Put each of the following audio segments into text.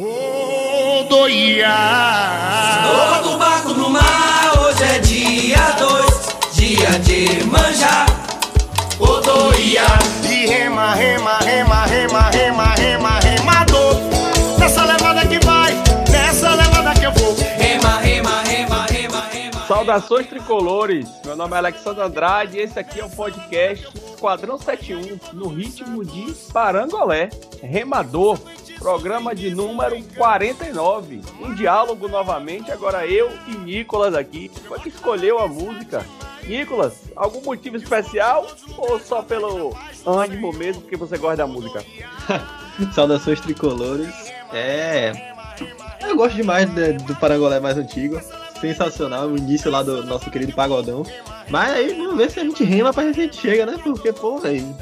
Rodoia. Todo barco no mar, hoje é dia dois, dia de manjar. Rodoia. E rema, rema, rema, rema, rema, rema, remador. Nessa levada que vai, nessa levada que eu vou. Rema, rema, rema, rema, rema. Saudações tricolores! Meu nome é Alexandre Andrade e esse aqui é o podcast Esquadrão 71, no ritmo de Parangolé, Remador, programa de número 49. Um diálogo novamente, agora eu e Nicolas aqui. Foi que escolheu a música. Nicolas, algum motivo especial ou só pelo ânimo mesmo porque você gosta da música? Saudações tricolores. É. Eu gosto demais de- do Parangolé mais antigo. Sensacional, o início lá do nosso querido Pagodão. Mas aí vamos ver se a gente rima pra ver se a gente chega, né? Porque, pô, velho,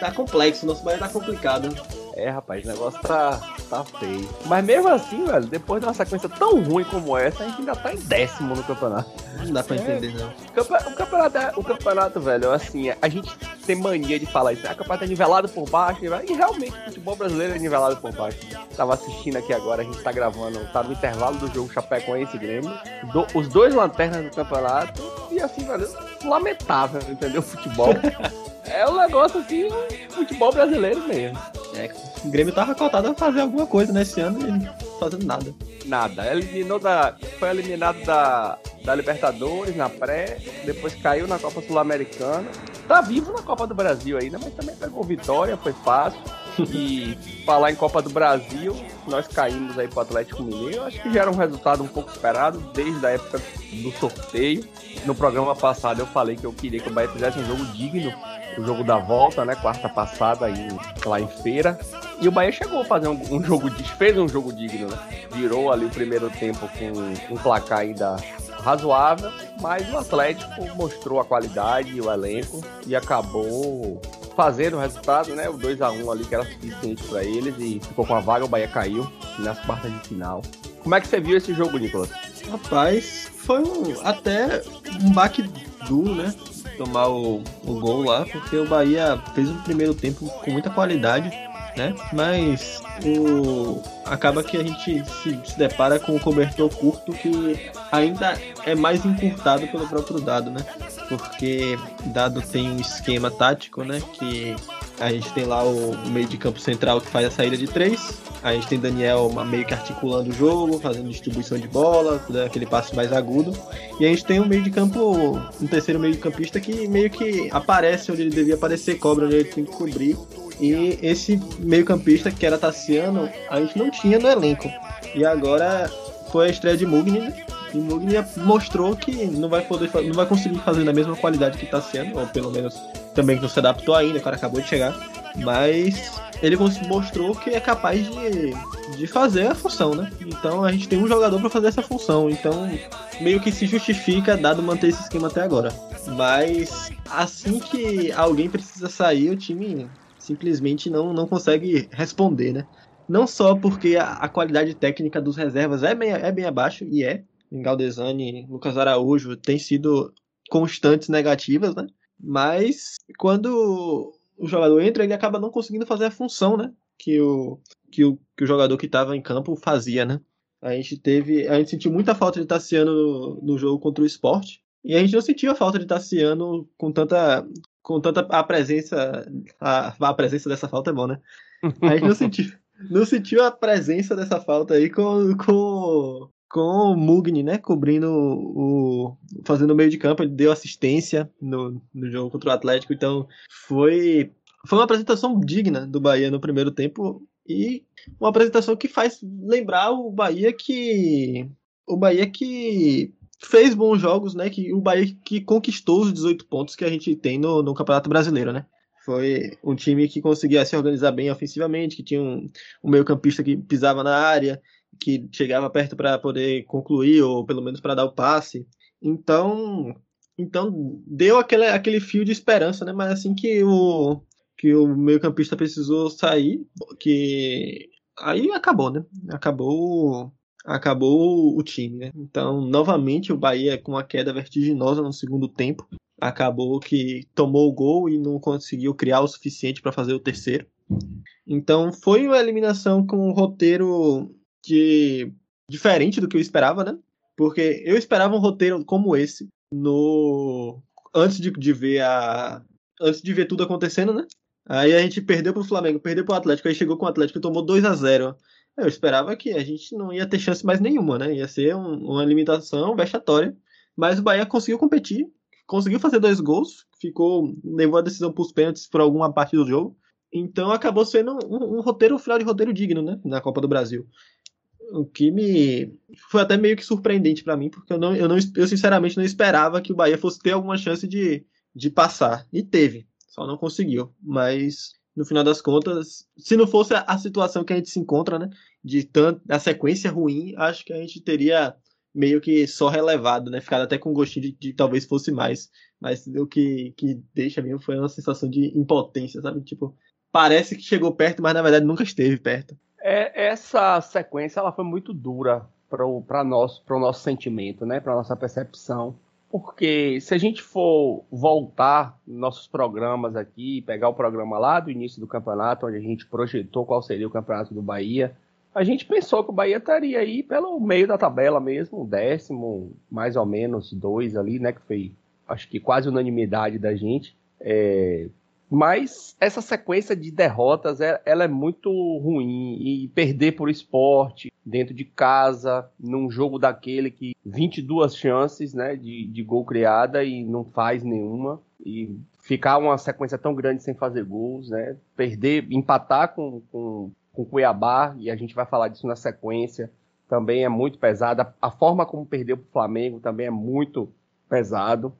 tá complexo, nosso bairro tá complicado. É, rapaz, o negócio tá, tá feio. Mas mesmo assim, velho, depois de uma sequência tão ruim como essa, a gente ainda tá em décimo no campeonato. Não dá pra entender, não. O campe- O campeonato, é- o campeonato, velho, assim, a gente tem mania de falar isso. Ah, o campeonato é nivelado por baixo. E realmente, o futebol brasileiro é nivelado por baixo. Tava assistindo aqui agora, a gente tá gravando, tá no intervalo do jogo Chapecoense e Grêmio. Do- os dois lanternas do campeonato. E assim, velho, lamentável, entendeu? O futebol. é um negócio assim, futebol brasileiro mesmo. É, o Grêmio tava cotado a fazer alguma coisa nesse ano e não fazendo nada. Nada. Eliminou da. Foi eliminado da, da Libertadores na pré, depois caiu na Copa Sul-Americana. Tá vivo na Copa do Brasil ainda, mas também pegou vitória, foi fácil. E falar em Copa do Brasil, nós caímos aí pro Atlético Mineiro. Acho que já era um resultado um pouco esperado desde a época do sorteio. No programa passado eu falei que eu queria que o Bahia fizesse um jogo digno, o jogo da volta, né? Quarta passada aí, lá em feira. E o Bahia chegou a fazer um, um jogo, fez um jogo digno, né? Virou ali o primeiro tempo com um placar ainda razoável, mas o Atlético mostrou a qualidade o elenco e acabou fazendo o resultado, né? O 2 a 1 ali que era suficiente para eles e ficou com a vaga, o Bahia caiu nas quartas de final. Como é que você viu esse jogo, Nicolas? Rapaz, foi um- até um baque duro, né? Tomar o, o gol lá, porque o Bahia fez um primeiro tempo com muita qualidade, né? Mas o acaba que a gente se, se depara com o cobertor curto que ainda é mais encurtado pelo próprio dado, né? Porque dado tem um esquema tático, né? Que a gente tem lá o, meio de campo central que faz a saída de três. A gente tem Daniel meio que articulando o jogo, fazendo distribuição de bola, aquele passe mais agudo. E a gente tem um meio de campo, um terceiro meio de campista que meio que aparece onde ele devia aparecer, cobra onde ele tem que cobrir. E esse meio campista, que era Tassiano, a gente não tinha no elenco. E agora foi a estreia de Mugni, né? E Mugni mostrou que não vai poder, não vai conseguir fazer na mesma qualidade que Tassiano, ou pelo menos também que não se adaptou ainda, o cara acabou de chegar. Mas ele mostrou que é capaz de, de fazer a função, né? Então a gente tem um jogador para fazer essa função. Então meio que se justifica dado manter esse esquema até agora. Mas assim que alguém precisa sair, o time simplesmente não, não consegue responder, né? Não só porque a, a qualidade técnica dos reservas é bem, é bem abaixo, e é. Em Galdesani, Lucas Araújo tem sido constantes negativas, né? Mas quando o jogador entra, ele acaba não conseguindo fazer a função, né? Que o, que o, que o jogador que estava em campo fazia, né? A gente teve. A gente sentiu muita falta de Tassiano no, no jogo contra o esporte. E a gente não sentiu a falta de Tassiano com tanta. Com tanta a presença. A, a presença dessa falta é bom, né? A gente não sentiu, não sentiu a presença dessa falta aí com, com, com o Mugni, né? Cobrindo o. fazendo o meio de campo. Ele deu assistência no, no jogo contra o Atlético. Então foi. Foi uma apresentação digna do Bahia no primeiro tempo. E uma apresentação que faz lembrar o Bahia que. O Bahia que fez bons jogos, né? Que o Bahia que conquistou os 18 pontos que a gente tem no, no Campeonato Brasileiro, né? Foi um time que conseguia se organizar bem ofensivamente, que tinha um, um meio-campista que pisava na área, que chegava perto para poder concluir, ou pelo menos para dar o passe. Então, então deu aquele, aquele fio de esperança, né? Mas assim que o, que o meio-campista precisou sair, que aí acabou, né? Acabou acabou o time, né? Então, novamente o Bahia com uma queda vertiginosa no segundo tempo, acabou que tomou o gol e não conseguiu criar o suficiente para fazer o terceiro. Então, foi uma eliminação com um roteiro de diferente do que eu esperava, né? Porque eu esperava um roteiro como esse no antes de, de ver a antes de ver tudo acontecendo, né? Aí a gente perdeu pro Flamengo, perdeu pro Atlético, aí chegou com o Atlético e tomou 2 a 0 Eu esperava que a gente não ia ter chance mais nenhuma, né? Ia ser um, uma limitação vexatória. Mas o Bahia conseguiu competir, conseguiu fazer dois gols, ficou levou a decisão para os pênaltis por alguma parte do jogo. Então acabou sendo um, um, roteiro, um final de roteiro digno, né? Na Copa do Brasil. O que me foi até meio que surpreendente para mim, porque eu, não, eu, não, eu sinceramente não esperava que o Bahia fosse ter alguma chance de, de passar. E teve só não conseguiu. Mas no final das contas, se não fosse a, situação que a gente se encontra, né, de tanto a sequência ruim, acho que a gente teria meio que só relevado, né, ficado até com gostinho de, de talvez fosse mais. Mas o que, que deixa mesmo foi uma sensação de impotência, sabe? Tipo, parece que chegou perto, mas na verdade nunca esteve perto. É, essa sequência ela foi muito dura para o nosso, nosso sentimento, né, para nossa percepção porque se a gente for voltar nossos programas aqui, pegar o programa lá do início do campeonato, onde a gente projetou qual seria o campeonato do Bahia, a gente pensou que o Bahia estaria aí pelo meio da tabela mesmo, décimo, mais ou menos, dois ali, né? Que foi, acho que quase unanimidade da gente. É, mas essa sequência de derrotas, é, ela é muito ruim. E perder por esporte, dentro de casa, num jogo daquele que 22 chances né, de, de gol criada e não faz nenhuma. E ficar uma sequência tão grande sem fazer gols, né? Perder, empatar com, com, com Cuiabá, e a gente vai falar disso na sequência, também é muito pesada. A forma como perdeu para o Flamengo também é muito pesado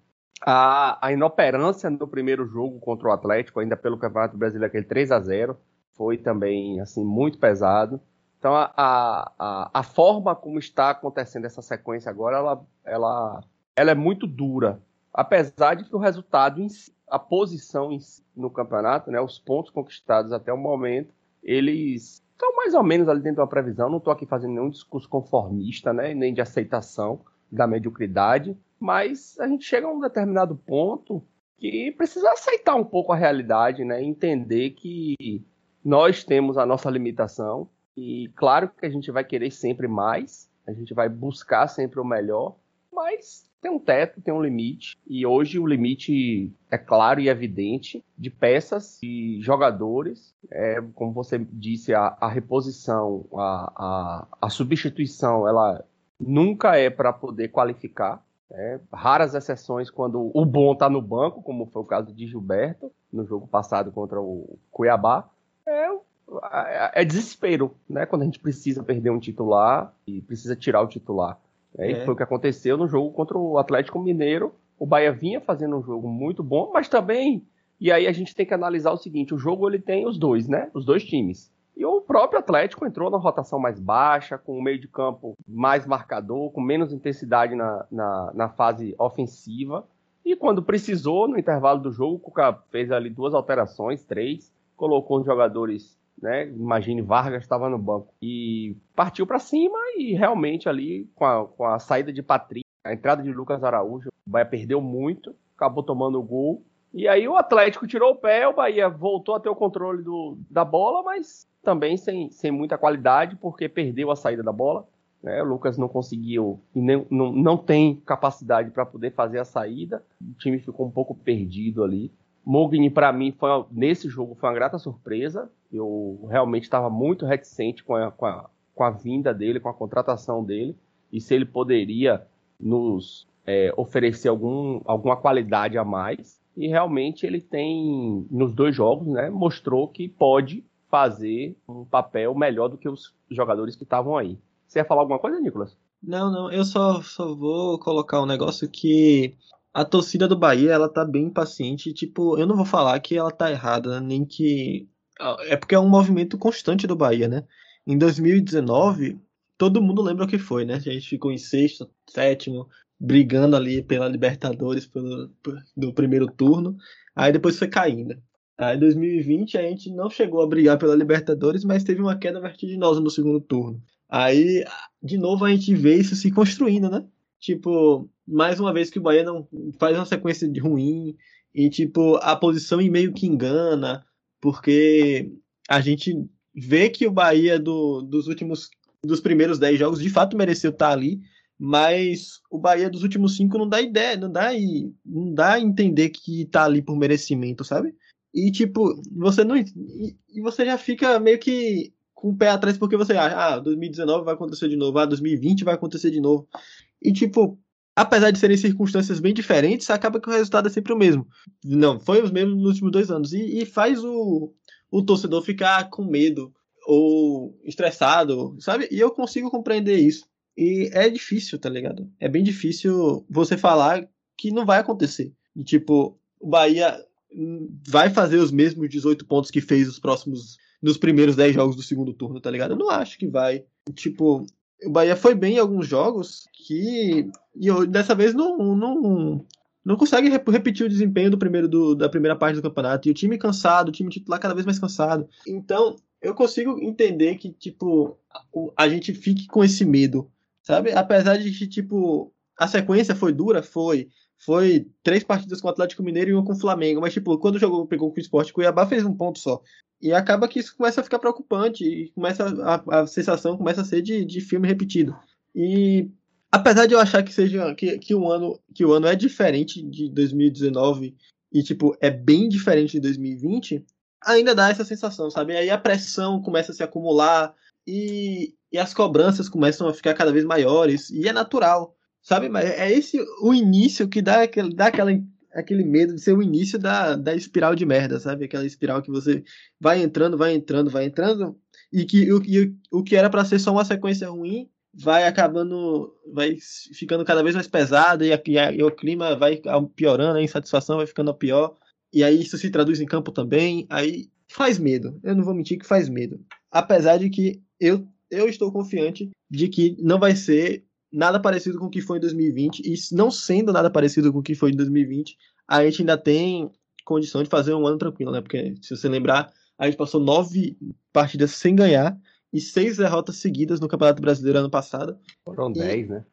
a, a inoperância no primeiro jogo contra o Atlético, ainda pelo Campeonato Brasileiro, aquele 3 a 0 foi também assim muito pesado. Então a, a, a, forma como está acontecendo essa sequência agora, ela, ela, ela é muito dura. Apesar de que o resultado, em si, a posição em si, no campeonato, né, os pontos conquistados até o momento, eles estão mais ou menos ali dentro da previsão. Não estou aqui fazendo nenhum discurso conformista, né, nem de aceitação da mediocridade mas a gente chega a um determinado ponto que precisa aceitar um pouco a realidade, né? Entender que nós temos a nossa limitação e claro que a gente vai querer sempre mais, a gente vai buscar sempre o melhor, mas tem um teto, tem um limite e hoje o limite é claro e evidente de peças e jogadores, é, como você disse, a, a reposição, a, a, a substituição, ela nunca é para poder qualificar, é, raras exceções quando o bom está no banco, como foi o caso de Gilberto no jogo passado contra o Cuiabá. É, é, desespero, né? Quando a gente precisa perder um titular e precisa tirar o titular. É, é. foi o que aconteceu no jogo contra o Atlético Mineiro. O Bahia vinha fazendo um jogo muito bom, mas também. E aí a gente tem que analisar o seguinte: o jogo ele tem os dois, né? Os dois times. E o próprio Atlético entrou na rotação mais baixa, com o meio de campo mais marcador, com menos intensidade na, na, na fase ofensiva. E quando precisou, no intervalo do jogo, o Cuca fez ali duas alterações, três, colocou os jogadores, né? Imagine Vargas estava no banco e partiu para cima e realmente ali com a, com a saída de Patrick, a entrada de Lucas Araújo, o Bahia perdeu muito, acabou tomando o gol. E aí o Atlético tirou o pé, o Bahia voltou a ter o controle do, da bola, mas também sem, sem muita qualidade, porque perdeu a saída da bola. Né? O Lucas não conseguiu e nem, não, não tem capacidade para poder fazer a saída. O time ficou um pouco perdido ali. Mogni, para mim, foi, nesse jogo foi uma grata surpresa. Eu realmente estava muito reticente com a, com, a, com a vinda dele, com a contratação dele, e se ele poderia nos é, oferecer algum, alguma qualidade a mais. E realmente ele tem, nos dois jogos, né, mostrou que pode fazer um papel melhor do que os jogadores que estavam aí. Você ia falar alguma coisa, Nicolas? Não, não, eu só, só vou colocar um negócio que a torcida do Bahia, ela tá bem impaciente, tipo, eu não vou falar que ela tá errada, nem que é porque é um movimento constante do Bahia, né? Em 2019, todo mundo lembra o que foi, né? A gente ficou em sexto, sétimo, brigando ali pela Libertadores pelo, do primeiro turno, aí depois foi caindo. Aí em 2020 a gente não chegou a brigar pela Libertadores, mas teve uma queda vertiginosa no segundo turno. Aí, de novo, a gente vê isso se construindo, né? Tipo, mais uma vez que o Bahia não faz uma sequência de ruim e, tipo, a posição em meio que engana, porque a gente vê que o Bahia do, dos últimos dos primeiros 10 jogos, de fato mereceu estar ali, mas o Bahia dos últimos cinco não dá ideia, não dá, e, não dá a entender que tá ali por merecimento, sabe? E tipo, você não. E, e você já fica meio que com o pé atrás porque você acha, ah, 2019 vai acontecer de novo, ah, 2020 vai acontecer de novo. E tipo, apesar de serem circunstâncias bem diferentes, acaba que o resultado é sempre o mesmo. Não, foi os mesmos nos últimos dois anos. E, e faz o, o torcedor ficar com medo ou estressado, sabe? E eu consigo compreender isso. E é difícil, tá ligado? É bem difícil você falar que não vai acontecer. E, tipo, o Bahia vai fazer os mesmos 18 pontos que fez os próximos. nos primeiros 10 jogos do segundo turno, tá ligado? Eu não acho que vai. Tipo, o Bahia foi bem em alguns jogos que. E eu, dessa vez não, não, não consegue repetir o desempenho do primeiro do, da primeira parte do campeonato. E o time cansado, o time titular cada vez mais cansado. Então, eu consigo entender que, tipo, a gente fique com esse medo, sabe? Apesar de que, tipo, a sequência foi dura, foi. Foi três partidas com o Atlético Mineiro e uma com o Flamengo. Mas, tipo, quando jogou, pegou com o Sport, Cuiabá fez um ponto só. E acaba que isso começa a ficar preocupante e começa a, a sensação começa a ser de, de filme repetido. E apesar de eu achar que seja que, que o ano que o ano é diferente de 2019 e tipo é bem diferente de 2020, ainda dá essa sensação, sabe? Aí a pressão começa a se acumular e, e as cobranças começam a ficar cada vez maiores e é natural, sabe? Mas é esse o início que dá aquele, dá aquela aquele medo de ser o início da, da espiral de merda, sabe? Aquela espiral que você vai entrando, vai entrando, vai entrando, e que o, e, o que era para ser só uma sequência ruim vai acabando, vai ficando cada vez mais pesado, e, e, e o clima vai piorando, a insatisfação vai ficando pior, e aí isso se traduz em campo também, aí faz medo, eu não vou mentir que faz medo. Apesar de que eu, eu estou confiante de que não vai ser nada parecido com o que foi em 2020, e não sendo nada parecido com o que foi em 2020, a gente ainda tem condição de fazer um ano tranquilo, né? Porque, se você lembrar, a gente passou nove partidas sem ganhar e seis derrotas seguidas no Campeonato Brasileiro ano passado. Foram e, dez, né?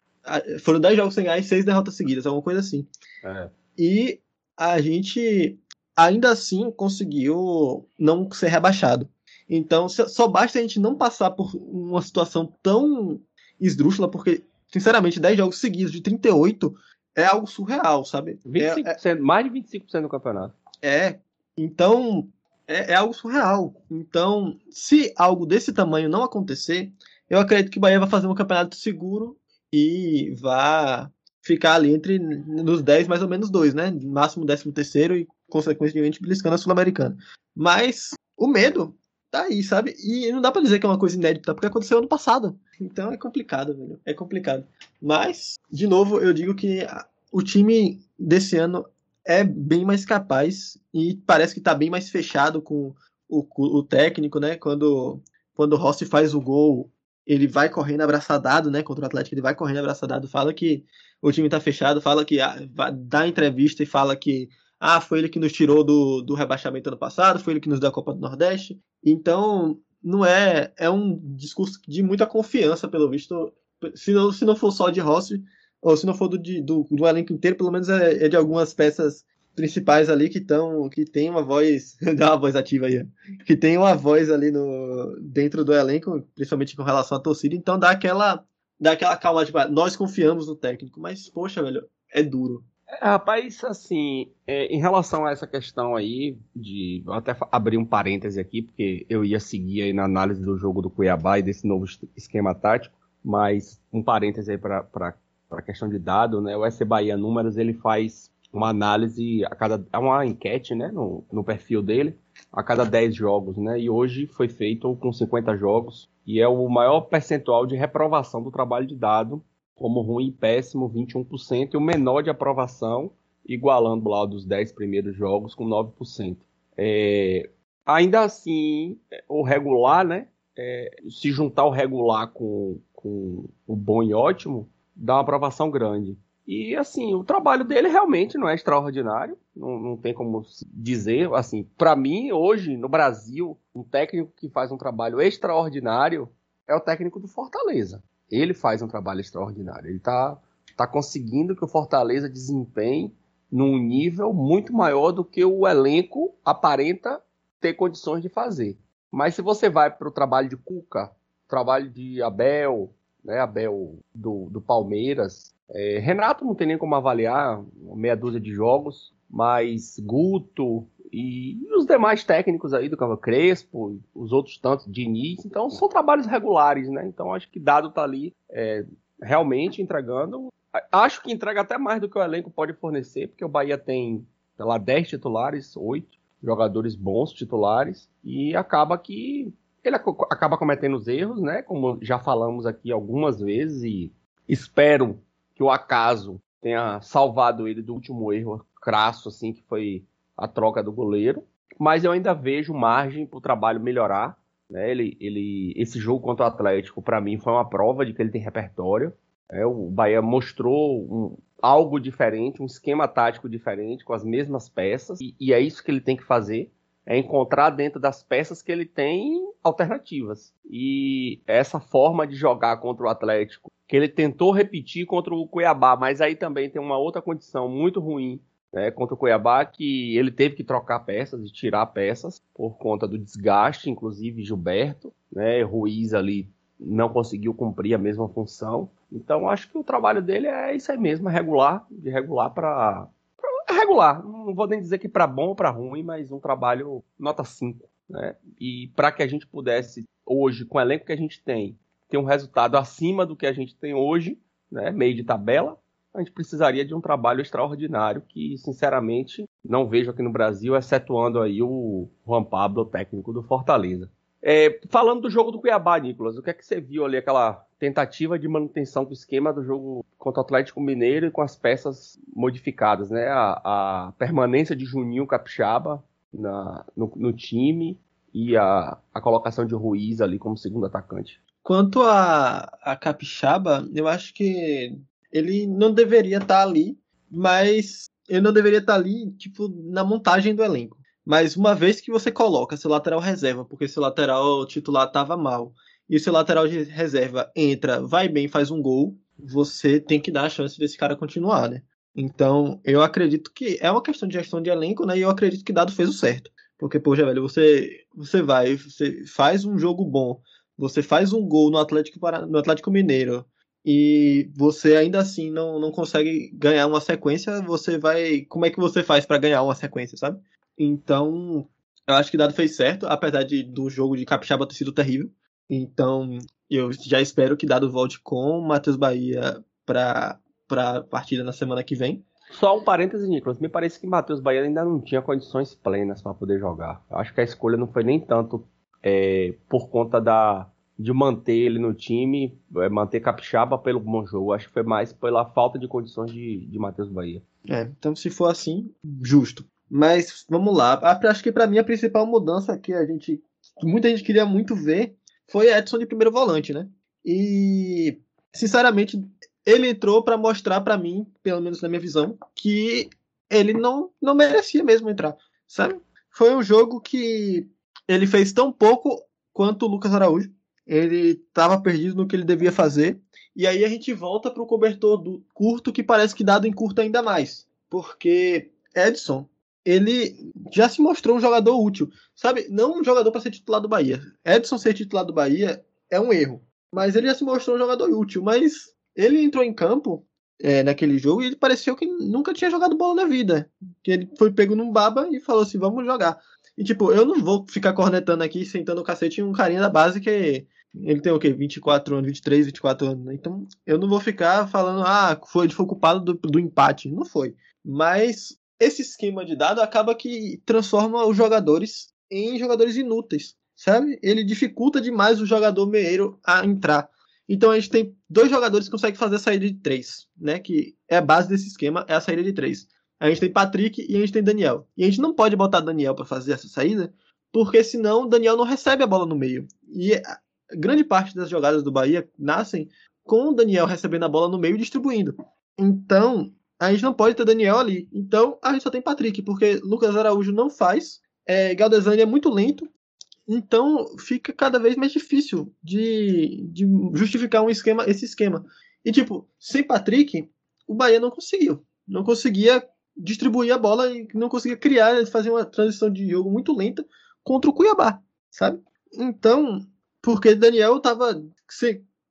Foram dez jogos sem ganhar e seis derrotas seguidas, alguma coisa assim. É. E a gente ainda assim conseguiu não ser rebaixado. Então, só basta a gente não passar por uma situação tão esdrúxula, porque sinceramente, 10 jogos seguidos de 38 é algo surreal, sabe? 25%, é, mais de 25% do campeonato. É. Então, é, é, algo surreal. Então, se algo desse tamanho não acontecer, eu acredito que o Bahia vai fazer um campeonato seguro e vai ficar ali entre nos 10, mais ou menos dois, né? Máximo 13 terceiro e, consequentemente, beliscando a Sul-Americana. Mas o medo tá aí, sabe? E não dá para dizer que é uma coisa inédita, porque aconteceu ano passado. Então é complicado, velho. É complicado. Mas, de novo, eu digo que o time desse ano é bem mais capaz e parece que tá bem mais fechado com o, o técnico, né? Quando, quando o Rossi faz o gol, ele vai correndo abraçadado, né? Contra o Atlético, ele vai correndo abraçadado, fala que o time tá fechado, fala que ah, dá entrevista e fala que ah, foi ele que nos tirou do, do rebaixamento ano passado, foi ele que nos deu a Copa do Nordeste. Então, não é. É um discurso de muita confiança, pelo visto. Se não, se não for só de Rossi, ou se não for do, do, do elenco inteiro, pelo menos é, é de algumas peças principais ali que estão que tem uma voz dá uma voz ativa aí que tem uma voz ali no dentro do elenco principalmente com relação à torcida então dá aquela dá aquela calma tipo, nós confiamos no técnico mas poxa velho é duro é, rapaz, assim, é, em relação a essa questão aí, de. Vou até abrir um parêntese aqui, porque eu ia seguir aí na análise do jogo do Cuiabá e desse novo esquema tático, mas um parêntese aí para a questão de dado, né? O SC Bahia Números ele faz uma análise a cada. É uma enquete, né? No, no perfil dele, a cada 10 jogos, né? E hoje foi feito com 50 jogos, e é o maior percentual de reprovação do trabalho de dado como ruim e péssimo, 21%, e o menor de aprovação, igualando lá dos 10 primeiros jogos com 9%. É, ainda assim, o regular, né? É, se juntar o regular com, com o bom e ótimo, dá uma aprovação grande. E assim, o trabalho dele realmente não é extraordinário, não, não tem como dizer. Assim, para mim, hoje, no Brasil, um técnico que faz um trabalho extraordinário é o técnico do Fortaleza ele faz um trabalho extraordinário. Ele está tá conseguindo que o Fortaleza desempenhe num nível muito maior do que o elenco aparenta ter condições de fazer. Mas se você vai para o trabalho de Cuca, trabalho de Abel, né, Abel do, do Palmeiras. É, Renato não tem nem como avaliar, meia dúzia de jogos, mas Guto e os demais técnicos aí do Cava Crespo, os outros tantos, Diniz, então são trabalhos regulares, né? Então acho que Dado tá ali é, realmente entregando. Acho que entrega até mais do que o elenco pode fornecer, porque o Bahia tem, sei lá, 10 titulares, 8 jogadores bons titulares, e acaba que ele acaba cometendo os erros, né? Como já falamos aqui algumas vezes, e espero que o acaso tenha salvado ele do último erro crasso, assim, que foi a troca do goleiro. Mas eu ainda vejo margem para o trabalho melhorar. Né? Ele, ele, esse jogo contra o Atlético, para mim, foi uma prova de que ele tem repertório. É, o Bahia mostrou um, algo diferente, um esquema tático diferente, com as mesmas peças, e, e é isso que ele tem que fazer é encontrar dentro das peças que ele tem alternativas. E essa forma de jogar contra o Atlético, que ele tentou repetir contra o Cuiabá, mas aí também tem uma outra condição muito ruim né, contra o Cuiabá, que ele teve que trocar peças e tirar peças por conta do desgaste, inclusive Gilberto, né, Ruiz ali não conseguiu cumprir a mesma função. Então acho que o trabalho dele é isso aí mesmo, é regular, de regular para regular. Não vou nem dizer que para bom ou para ruim, mas um trabalho nota 5. Né? E para que a gente pudesse, hoje, com o elenco que a gente tem, ter um resultado acima do que a gente tem hoje, né? meio de tabela, a gente precisaria de um trabalho extraordinário que, sinceramente, não vejo aqui no Brasil, excetuando aí o Juan Pablo, técnico do Fortaleza. É, falando do jogo do Cuiabá, Nicolas, o que é que você viu ali, aquela tentativa de manutenção do esquema do jogo contra o Atlético Mineiro e com as peças modificadas, né? A, a permanência de Juninho Capixaba na, no, no, time e a, a colocação de Ruiz ali como segundo atacante. Quanto a, a Capixaba, eu acho que ele não deveria estar tá ali, mas ele não deveria estar tá ali, tipo, na montagem do elenco. Mas uma vez que você coloca seu lateral reserva, porque seu lateral titular estava mal, e seu lateral de reserva entra, vai bem, faz um gol, você tem que dar a chance desse cara continuar, né? Então, eu acredito que é uma questão de gestão de elenco, né? E eu acredito que Dado fez o certo. Porque, poxa, velho, você, você vai, você faz um jogo bom, você faz um gol no Atlético, no Atlético Mineiro, e você ainda assim não, não consegue ganhar uma sequência, você vai. Como é que você faz para ganhar uma sequência, sabe? Então, eu acho que Dado fez certo, apesar de do jogo de Capixaba ter sido terrível. Então, eu já espero que Dado volte com Matheus Bahia para a partida na semana que vem. Só um parêntese, Nicolas. Me parece que Matheus Bahia ainda não tinha condições plenas para poder jogar. Eu acho que a escolha não foi nem tanto é, por conta da de manter ele no time, é, manter Capixaba pelo bom jogo. Acho que foi mais pela falta de condições de, de Matheus Bahia. É, então se for assim, justo. Mas vamos lá. Acho que para mim a principal mudança que a gente. Muita gente queria muito ver foi Edson de primeiro volante, né? E, sinceramente, ele entrou para mostrar para mim, pelo menos na minha visão, que ele não, não merecia mesmo entrar, sabe? Foi um jogo que ele fez tão pouco quanto o Lucas Araújo. Ele estava perdido no que ele devia fazer. E aí a gente volta para o cobertor do curto, que parece que dado em curto ainda mais. Porque Edson ele já se mostrou um jogador útil. Sabe? Não um jogador para ser titular do Bahia. Edson ser titular do Bahia é um erro. Mas ele já se mostrou um jogador útil. Mas ele entrou em campo é, naquele jogo e ele pareceu que nunca tinha jogado bola na vida. Que ele foi pego num baba e falou assim: vamos jogar. E tipo, eu não vou ficar cornetando aqui, sentando o cacete em um carinha da base que ele tem o quê? 24 anos, 23, 24 anos. Né? Então eu não vou ficar falando, ah, foi, ele foi culpado do, do empate. Não foi. Mas esse esquema de dado acaba que transforma os jogadores em jogadores inúteis, sabe? Ele dificulta demais o jogador meieiro a entrar. Então a gente tem dois jogadores que conseguem fazer a saída de três, né? Que é a base desse esquema, é a saída de três. A gente tem Patrick e a gente tem Daniel. E a gente não pode botar Daniel para fazer essa saída, porque senão Daniel não recebe a bola no meio. E grande parte das jogadas do Bahia nascem com o Daniel recebendo a bola no meio e distribuindo. Então, a gente não pode ter Daniel ali. Então a gente só tem Patrick, porque Lucas Araújo não faz. É, Galdesani é muito lento. Então fica cada vez mais difícil de, de justificar um esquema, esse esquema. E tipo, sem Patrick, o Bahia não conseguiu. Não conseguia distribuir a bola e não conseguia criar, fazer uma transição de jogo muito lenta contra o Cuiabá, sabe? Então, porque Daniel tava.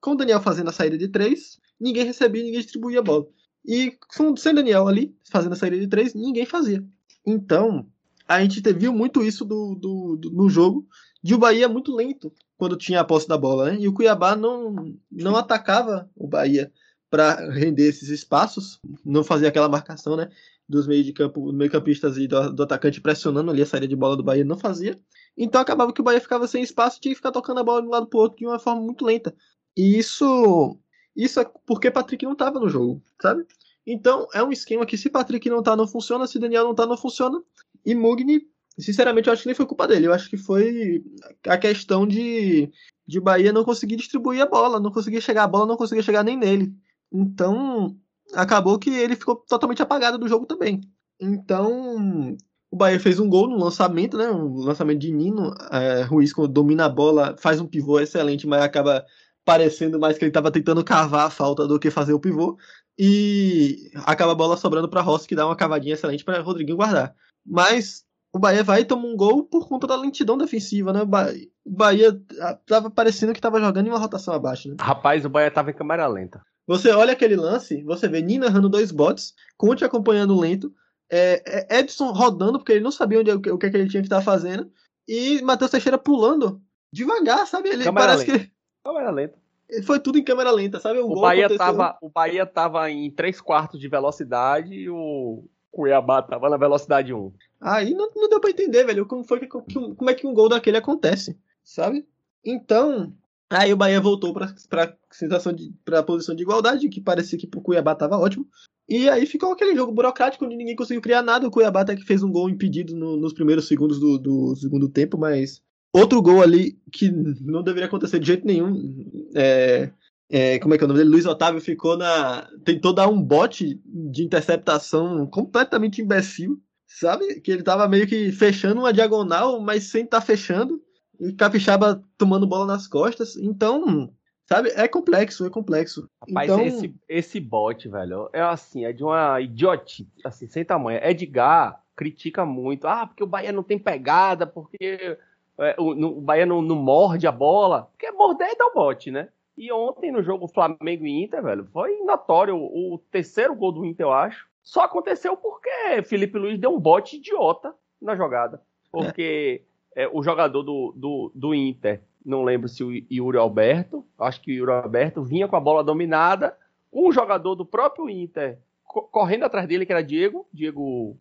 Com o Daniel fazendo a saída de três, ninguém recebia, ninguém distribuía a bola. E sem Daniel ali, fazendo a saída de três, ninguém fazia. Então, a gente viu muito isso do, do, do, no jogo, de o Bahia muito lento quando tinha a posse da bola, né? E o Cuiabá não, não atacava o Bahia para render esses espaços, não fazia aquela marcação, né? Dos meio de campo, meio-campistas e do, do, atacante pressionando ali a saída de bola do Bahia, não fazia. Então acabava que o Bahia ficava sem espaço, tinha que ficar tocando a bola de um lado pro outro de uma forma muito lenta. E isso isso é porque Patrick não estava no jogo, sabe? Então é um esquema que se Patrick não tá, não funciona, se Daniel não tá, não funciona. E Mugni, sinceramente, eu acho que nem foi culpa dele. Eu acho que foi a questão de, de Bahia não conseguir distribuir a bola, não conseguir chegar a bola, não conseguia chegar nem nele. Então acabou que ele ficou totalmente apagado do jogo também. Então o Bahia fez um gol no lançamento, né? Um lançamento de Nino. É, Ruiz, quando domina a bola, faz um pivô excelente, mas acaba parecendo mais que ele estava tentando cavar a falta do que fazer o pivô. E acaba a bola sobrando para Rossi, que dá uma cavadinha excelente para Rodriguinho guardar. Mas o Bahia vai e toma um gol por conta da lentidão defensiva, né? O Bahia tava parecendo que tava jogando em uma rotação abaixo, né? Rapaz, o Bahia tava em câmera lenta. Você olha aquele lance, você vê Nina errando dois botes, Conte acompanhando lento, é, é Edson rodando, porque ele não sabia onde, o que, é que ele tinha que estar fazendo, e Matheus Teixeira pulando devagar, sabe? Ele câmera parece lenta. que Câmera lenta. foi tudo em câmera lenta, sabe? O, Bahia tava, o Bahia tava em 3 quartos de velocidade e o Cuiabá tava na velocidade 1. Aí não, não deu pra entender, velho, como foi que, como é que um gol daquele acontece, sabe? Então, aí o Bahia voltou de pra posição de igualdade, que parecia que pro Cuiabá tava ótimo. E aí ficou aquele jogo burocrático onde ninguém conseguiu criar nada. O Cuiabá até que fez um gol impedido no, nos primeiros segundos do, do segundo tempo, mas Outro gol ali que não deveria acontecer de jeito nenhum. É, é, como é que é o nome dele? Luiz Otávio ficou na. Tentou dar um bote de interceptação completamente imbecil, sabe? Que ele tava meio que fechando uma diagonal, mas sem estar tá fechando. E Capixaba tomando bola nas costas. Então, sabe? É complexo, é complexo. Rapaz, então... esse, esse bote, velho, é assim, é de uma idiotice, assim, sem tamanho. Edgar critica muito. Ah, porque o Bahia não tem pegada, porque é, o, no, o Bahia não, não, morde a bola, porque morder é dar o bote, né? E ontem no jogo Flamengo e Inter, velho, foi notório o, o terceiro gol do Inter, eu acho. Só aconteceu porque Felipe Luiz deu um bote idiota na jogada. Porque é. O jogador do, do, do Inter, não lembro se o Yuri Alberto, acho que o Yuri Alberto vinha com a bola dominada, um jogador do próprio Inter correndo atrás dele, que era Diego, Diego,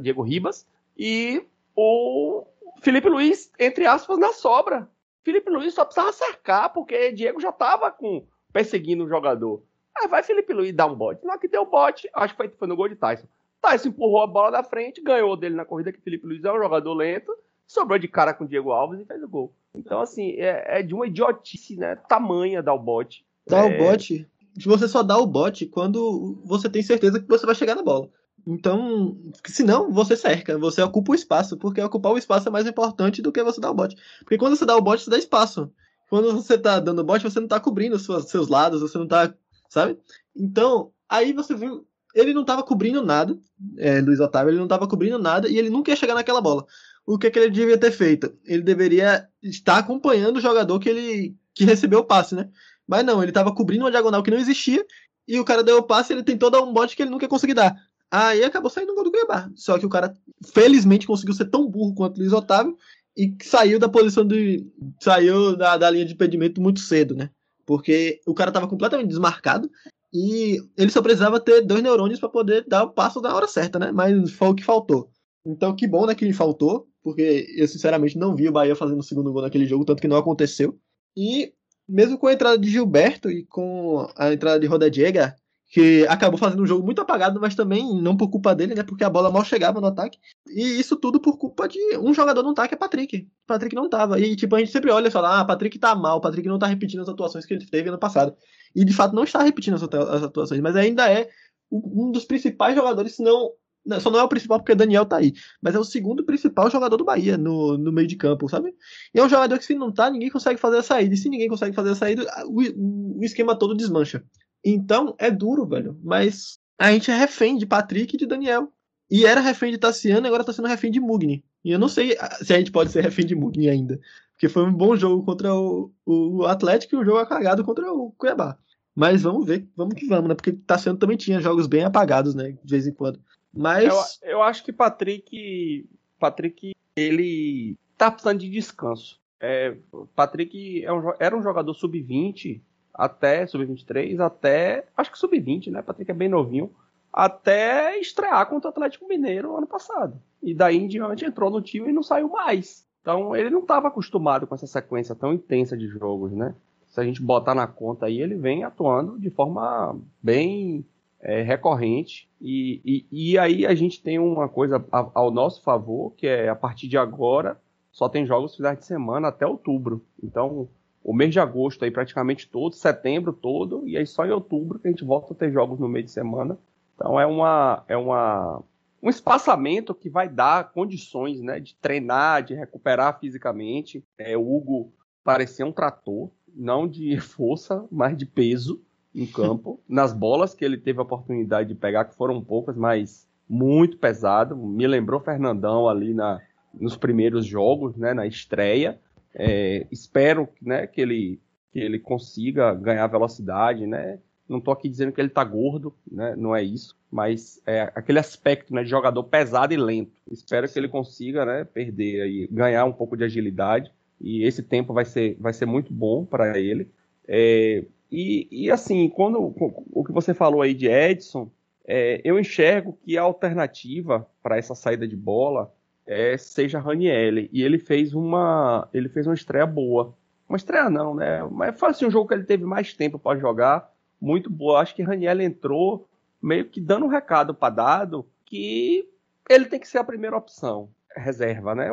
Diego Ribas, e o Felipe Luiz, entre aspas, na sobra. Felipe Luiz só precisava cercar, porque Diego já estava com, perseguindo o jogador. Aí vai Felipe Luiz dar um bote. Na que deu bote, acho que foi, foi no gol de Tyson. Tyson empurrou a bola da frente, ganhou dele na corrida, que Felipe Luiz é um jogador lento, sobrou de cara com o Diego Alves e fez o gol. Então, assim, é, é de uma idiotice, né? Tamanha dar o bote. Dar é... o bote. Você só dá o bote quando você tem certeza que você vai chegar na bola. Então, senão você cerca, você ocupa o espaço, porque ocupar o espaço é mais importante do que você dar o bote. Porque quando você dá o bote, você dá espaço. Quando você tá dando bote, você não tá cobrindo os seus, seus lados, você não tá, sabe? Então, aí você viu, ele não tava cobrindo nada, é, Luiz Otávio, ele não tava cobrindo nada e ele nunca ia chegar naquela bola. O que, é que ele devia ter feito? Ele deveria estar acompanhando o jogador que ele que recebeu o passe, né? Mas não, ele tava cobrindo uma diagonal que não existia e o cara deu o passe ele tentou dar um bote que ele nunca ia conseguir dar. Aí acabou saindo um gol do Cuiabá. Só que o cara, felizmente, conseguiu ser tão burro quanto o Luiz Otávio e saiu da posição de. saiu da, da linha de impedimento muito cedo, né? Porque o cara tava completamente desmarcado e ele só precisava ter dois neurônios para poder dar o passo na hora certa, né? Mas foi o que faltou. Então, que bom, né, que faltou, porque eu sinceramente não vi o Bahia fazendo o segundo gol naquele jogo, tanto que não aconteceu. E mesmo com a entrada de Gilberto e com a entrada de Rodadiega, que acabou fazendo um jogo muito apagado, mas também não por culpa dele, né? Porque a bola mal chegava no ataque. E isso tudo por culpa de um jogador no ataque, é Patrick. Patrick não tava. E tipo, a gente sempre olha e fala: ah, Patrick tá mal, Patrick não tá repetindo as atuações que ele teve ano passado. E de fato não está repetindo as atuações, mas ainda é um dos principais jogadores, se não. Só não é o principal porque Daniel tá aí, mas é o segundo principal jogador do Bahia no, no meio de campo, sabe? E é um jogador que se não tá, ninguém consegue fazer a saída. E se ninguém consegue fazer a saída, o, o esquema todo desmancha. Então é duro, velho. Mas a gente é refém de Patrick e de Daniel. E era refém de Tassiano, agora tá sendo refém de Mugni. E eu não sei se a gente pode ser refém de Mugni ainda. Porque foi um bom jogo contra o, o Atlético e um jogo cagado contra o Cuiabá. Mas vamos ver, vamos que vamos, né? Porque Tassiano também tinha jogos bem apagados, né? De vez em quando. Mas. Eu, eu acho que Patrick. Patrick, ele tá precisando de descanso. É, Patrick é um, era um jogador sub-20 até sub-23, até acho que sub-20, né? Patrick é bem novinho, até estrear contra o Atlético Mineiro ano passado. E daí em diante entrou no time e não saiu mais. Então ele não estava acostumado com essa sequência tão intensa de jogos, né? Se a gente botar na conta aí, ele vem atuando de forma bem é, recorrente. E, e, e, aí a gente tem uma coisa ao nosso favor, que é a partir de agora só tem jogos finais de semana até outubro. Então, o mês de agosto aí praticamente todo, setembro todo, e aí só em outubro que a gente volta a ter jogos no meio de semana. Então é uma é uma um espaçamento que vai dar condições, né, de treinar, de recuperar fisicamente. É, o Hugo parecia um trator, não de força, mas de peso em campo. Nas bolas que ele teve a oportunidade de pegar, que foram poucas, mas muito pesado. Me lembrou Fernandão ali na, nos primeiros jogos, né, na estreia. É, espero né, que, ele, que ele consiga ganhar velocidade, né? Não estou aqui dizendo que ele está gordo, né? Não é isso, mas é aquele aspecto né, de jogador pesado e lento. Espero que ele consiga, né, perder e ganhar um pouco de agilidade. E esse tempo vai ser, vai ser muito bom para ele. É, e, e, assim, quando o que você falou aí de Edson, é, eu enxergo que a alternativa para essa saída de bola é, seja Ranielli. E ele fez uma ele fez uma estreia boa. Uma estreia não, né? Mas foi assim, um jogo que ele teve mais tempo para jogar, muito boa. Acho que Ranielli entrou meio que dando um recado para Dado que ele tem que ser a primeira opção. Reserva, né?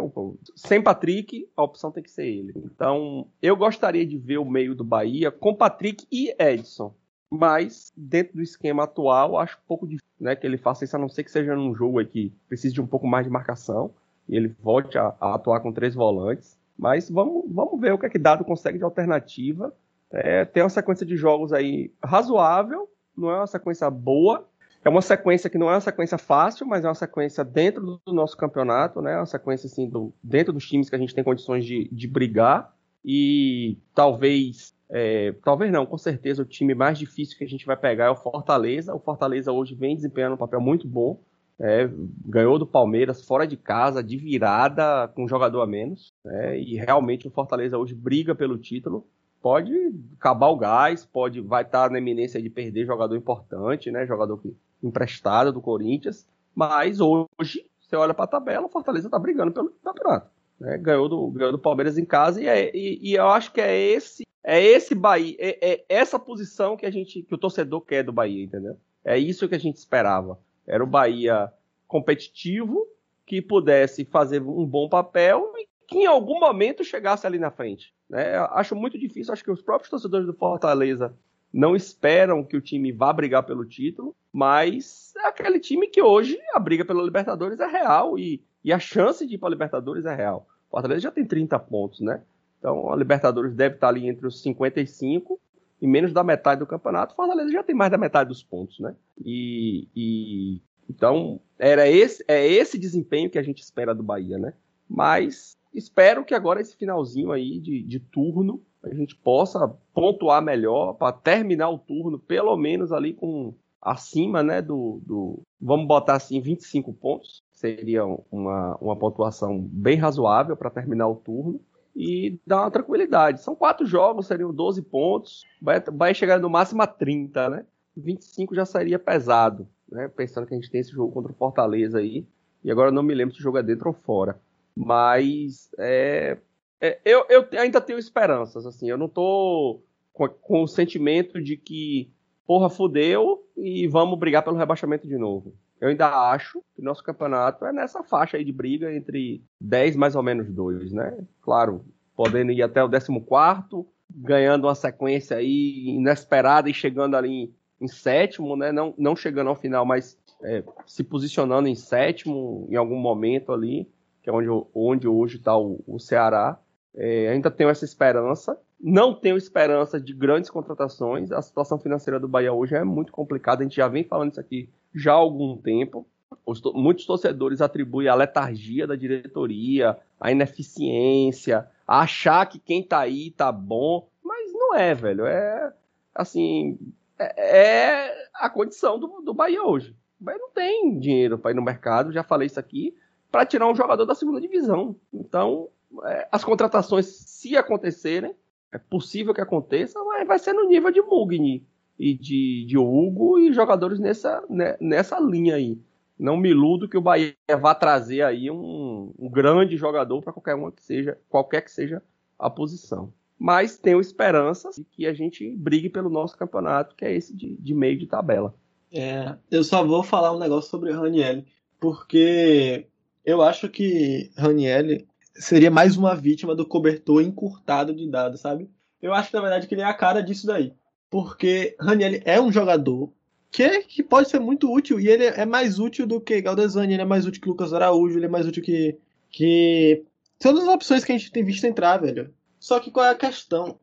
Sem Patrick, a opção tem que ser ele. Então, eu gostaria de ver o meio do Bahia com Patrick e Edson. Mas, dentro do esquema atual, acho um pouco difícil né, que ele faça isso, a não ser que seja num jogo aí que precise de um pouco mais de marcação e ele volte a, a, atuar com três volantes. Mas vamos, vamos ver o que é que Dado consegue de alternativa. É, tem uma sequência de jogos aí razoável, não é uma sequência boa. É uma sequência que não é uma sequência fácil, mas é uma sequência dentro do nosso campeonato, né? Uma sequência assim, do, dentro dos times que a gente tem condições de, de brigar. E talvez, é, talvez não, com certeza o time mais difícil que a gente vai pegar é o Fortaleza. O Fortaleza hoje vem desempenhando um papel muito bom. É, ganhou do Palmeiras fora de casa, de virada, com um jogador a menos. Né, e realmente o Fortaleza hoje briga pelo título. Pode acabar o gás, pode vai estar na eminência de perder jogador importante, né? Jogador que, emprestado do Corinthians. Mas hoje, você olha para a tabela, o Fortaleza está brigando pelo campeonato. Né? Ganhou, do, ganhou do Palmeiras em casa e, é, e, e eu acho que é esse é esse Bahia, é, é, essa posição que a gente, que o torcedor quer do Bahia, entendeu? É isso que a gente esperava. Era o Bahia competitivo, que pudesse fazer um bom papel e que em algum momento chegasse ali na frente. Né? Acho muito difícil, acho que os próprios torcedores do Fortaleza não esperam que o time vá brigar pelo título, mas é aquele time que hoje a briga pela Libertadores é real e, e a chance de ir para a Libertadores é real. O Fortaleza já tem 30 pontos, né? Então a Libertadores deve estar ali entre os 55 e menos da metade do campeonato, Fortaleza já tem mais da metade dos pontos, né? E, e então era esse é esse desempenho que a gente espera do Bahia, né? Mas espero que agora esse finalzinho aí de, de turno a gente possa pontuar melhor para terminar o turno pelo menos ali com acima, né, do, do vamos botar assim 25 pontos, seria uma, uma pontuação bem razoável para terminar o turno e dar uma tranquilidade. São quatro jogos, seriam 12 pontos, vai, vai chegar no máximo a 30, né? 25 já seria pesado, né? Pensando que a gente tem esse jogo contra o Fortaleza aí, e agora não me lembro se o jogo é dentro ou fora. Mas é, é, eu, eu ainda tenho esperanças, assim, eu não tô com, com o sentimento de que, porra, fudeu e vamos brigar pelo rebaixamento de novo. Eu ainda acho que nosso campeonato é nessa faixa aí de briga entre 10 mais ou menos 2, né? Claro, podendo ir até o 14, ganhando uma sequência aí inesperada e chegando ali em, sétimo, né? Não, não chegando ao final, mas é, se posicionando em sétimo em algum momento ali, que é onde, onde hoje está o, o, Ceará. É, ainda tenho essa esperança. Não tenho esperança de grandes contratações. A situação financeira do Bahia hoje é muito complicada. A gente já vem falando isso aqui já há algum tempo. os, muitos torcedores atribuem a letargia da diretoria, a ineficiência, a achar que quem tá aí tá bom, mas não é, velho. É assim, é, é a condição do, do Bahia hoje. O Bahia não tem dinheiro para ir no mercado, já falei isso aqui, para tirar um jogador da segunda divisão. Então, as contratações, se acontecerem, é possível que aconteça, mas vai ser no nível de Mugni e de, de Hugo e jogadores nessa, né, nessa linha aí. Não me iludo que o Bahia vá trazer aí um, um grande jogador para qualquer uma que seja, qualquer que seja a posição. Mas tenho esperanças de que a gente brigue pelo nosso campeonato, que é esse de, de meio de tabela. É, eu só vou falar um negócio sobre Raniel, porque eu acho que Raniel seria mais uma vítima do cobertor encurtado de dados, sabe? Eu acho, na verdade, que ele é a cara disso daí. Porque Raniel é um jogador que, que pode ser muito útil, e ele é mais útil do que Galdesani, ele é mais útil que Lucas Araújo, ele é mais útil que, que todas as opções que a gente tem visto entrar, velho. Só que qual é a questão?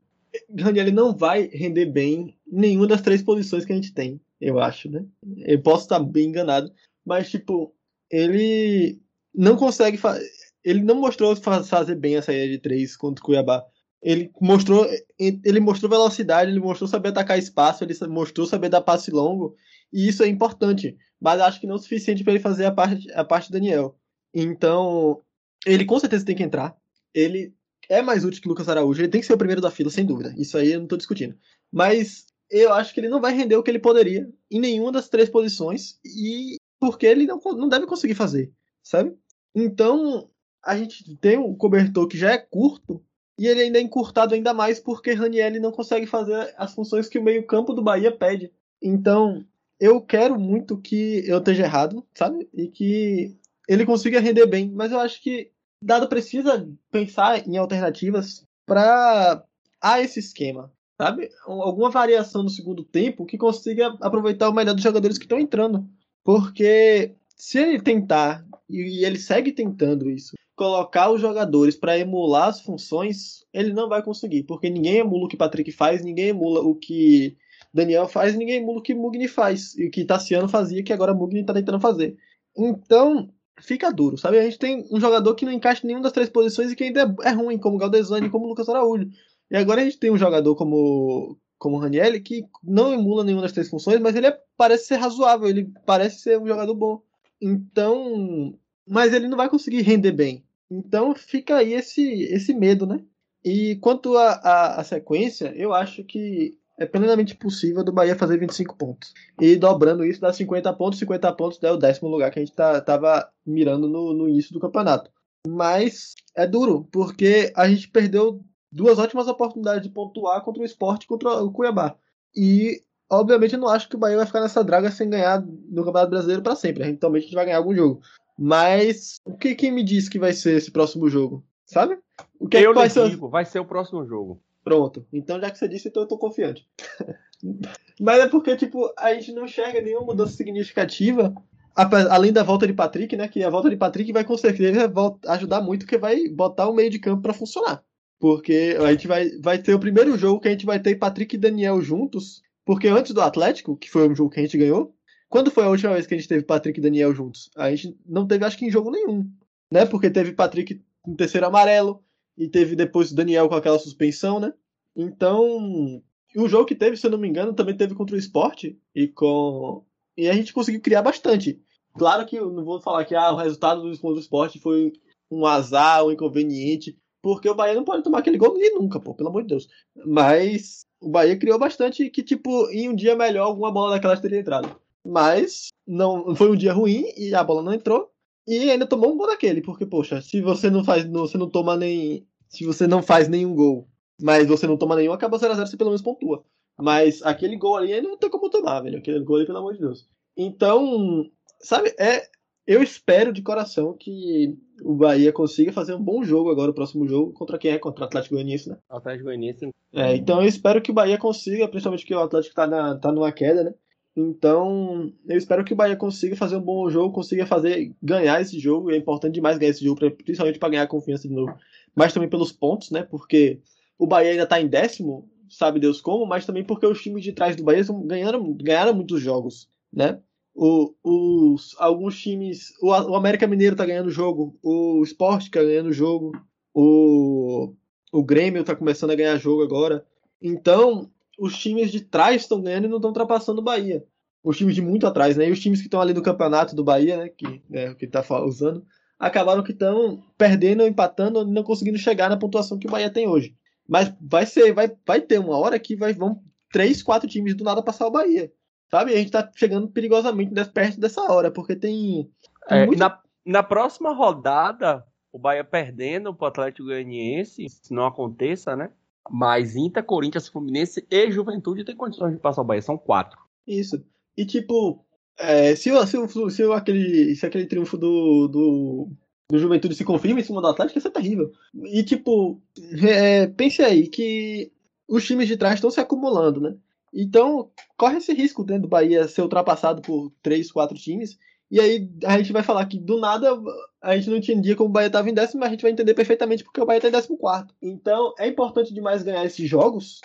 Raniel não vai render bem em nenhuma das três posições que a gente tem, eu acho, né? Eu posso estar bem enganado, mas, tipo, ele não consegue fazer. Ele não mostrou fazer bem a saída de três contra o Cuiabá. Ele mostrou, ele mostrou velocidade, ele mostrou saber atacar espaço, ele mostrou saber dar passe longo, e isso é importante. Mas acho que não é o suficiente para ele fazer a parte, a parte do Daniel. Então, ele com certeza tem que entrar. Ele é mais útil que o Lucas Araújo, ele tem que ser o primeiro da fila, sem dúvida. Isso aí eu não estou discutindo. Mas eu acho que ele não vai render o que ele poderia em nenhuma das três posições, e porque ele não, não deve conseguir fazer, sabe? Então, a gente tem um cobertor que já é curto, e ele ainda é encurtado ainda mais porque Raniel não consegue fazer as funções que o meio-campo do Bahia pede. Então, eu quero muito que eu esteja errado, sabe? E que ele consiga render bem, mas eu acho que Dado precisa pensar em alternativas para a esse esquema, sabe? Alguma variação no segundo tempo que consiga aproveitar o melhor dos jogadores que estão entrando. Porque se ele tentar, e ele segue tentando isso, colocar os jogadores para emular as funções, ele não vai conseguir, porque ninguém emula o que Patrick faz, ninguém emula o que Daniel faz, ninguém emula o que Mugni faz, e o que Tassiano fazia, que agora Mugni está tentando fazer. Então, fica duro, sabe? A gente tem um jogador que não encaixa em nenhuma das três posições e que ainda é, ruim, como Galdesani, como Lucas Araújo. E agora a gente tem um jogador como como Raniel que não emula nenhuma das três funções, mas ele é, parece ser razoável, ele parece ser um jogador bom. Então, mas ele não vai conseguir render bem. Então fica aí esse, esse medo, né? E quanto à sequência, eu acho que é plenamente possível do Bahia fazer 25 pontos. E dobrando isso dá 50 pontos, 50 pontos dá o décimo lugar que a gente tá, tava mirando no, no início do campeonato. Mas é duro, porque a gente perdeu duas ótimas oportunidades de pontuar contra o esporte e contra o Cuiabá. E obviamente eu não acho que o Bahia vai ficar nessa draga sem ganhar no Campeonato Brasileiro para sempre. Eventualmente a gente vai ganhar algum jogo. Mas o que quem me diz que vai ser esse próximo jogo? Sabe? O que, eu é que vai ser? Vai ser o próximo jogo. Pronto. Então, já que você disse, então eu tô confiante. Mas é porque, tipo, a gente não enxerga nenhuma mudança significativa, além da volta de Patrick, né? Que a volta de Patrick vai com certeza ajudar muito, que vai botar o meio de campo para funcionar. Porque a gente vai, vai ter o primeiro jogo que a gente vai ter Patrick e Daniel juntos. Porque antes do Atlético, que foi um jogo que a gente ganhou, quando foi a última vez que a gente teve Patrick e Daniel juntos? A gente não teve, acho que, em jogo nenhum. Né? Porque teve Patrick no terceiro amarelo, e teve depois o Daniel com aquela suspensão, né? Então, o jogo que teve, se eu não me engano, também teve contra o esporte e com e a gente conseguiu criar bastante. Claro que eu não vou falar que ah, o resultado do contra o esporte foi um azar, um inconveniente, porque o Bahia não pode tomar aquele gol nem nunca, pô, pelo amor de Deus. Mas o Bahia criou bastante que, tipo, em um dia melhor, alguma bola daquelas teria entrado. Mas não foi um dia ruim e a bola não entrou. E ainda tomou um gol daquele, porque, poxa, se você não faz. Você não toma nem. Se você não faz nenhum gol, mas você não toma nenhum, acaba 0x0, você pelo menos pontua. Mas aquele gol ali não tem como tomar, velho. Aquele gol ali, pelo amor de Deus. Então, sabe, é. Eu espero de coração que o Bahia consiga fazer um bom jogo agora, o próximo jogo, contra quem é? Contra o Atlético Goianiense, né? Atlético Goianiense. É, então eu espero que o Bahia consiga, principalmente que o Atlético tá, na, tá numa queda, né? Então, eu espero que o Bahia consiga fazer um bom jogo, consiga fazer ganhar esse jogo. É importante demais ganhar esse jogo, principalmente para ganhar confiança de novo. Mas também pelos pontos, né? Porque o Bahia ainda está em décimo, sabe Deus como, mas também porque os times de trás do Bahia ganharam, ganharam muitos jogos, né? O, os, alguns times. O, o América Mineiro tá ganhando jogo. O Sport tá ganhando jogo. O, o Grêmio tá começando a ganhar jogo agora. Então, os times de trás estão ganhando e não estão ultrapassando o Bahia. Os times de muito atrás, né? E os times que estão ali no campeonato do Bahia, né? Que é o que tá usando, acabaram que estão perdendo, empatando, não conseguindo chegar na pontuação que o Bahia tem hoje. Mas vai ser, vai, vai ter uma hora que vai, vão três, quatro times do nada passar o Bahia. Sabe? E a gente tá chegando perigosamente perto dessa hora, porque tem. tem É, muito- na, na próxima rodada, o Bahia perdendo pro Atlético Goianiense, se não aconteça, né? Mas Inter, Corinthians, Fluminense e Juventude tem condições de passar o Bahia. São quatro. Isso. E tipo, é, se, se, se o aquele, se aquele triunfo do, do, do Juventude se confirma em cima do Atlético, isso é terrível. E tipo, é, pense aí que os times de trás estão se acumulando, né? Então, corre esse risco dentro do Bahia ser ultrapassado por três, quatro times. E aí a gente vai falar que do nada a gente não entendia como o Bahia estava em décimo, mas a gente vai entender perfeitamente porque o Bahia está em décimo quarto. Então é importante demais ganhar esses jogos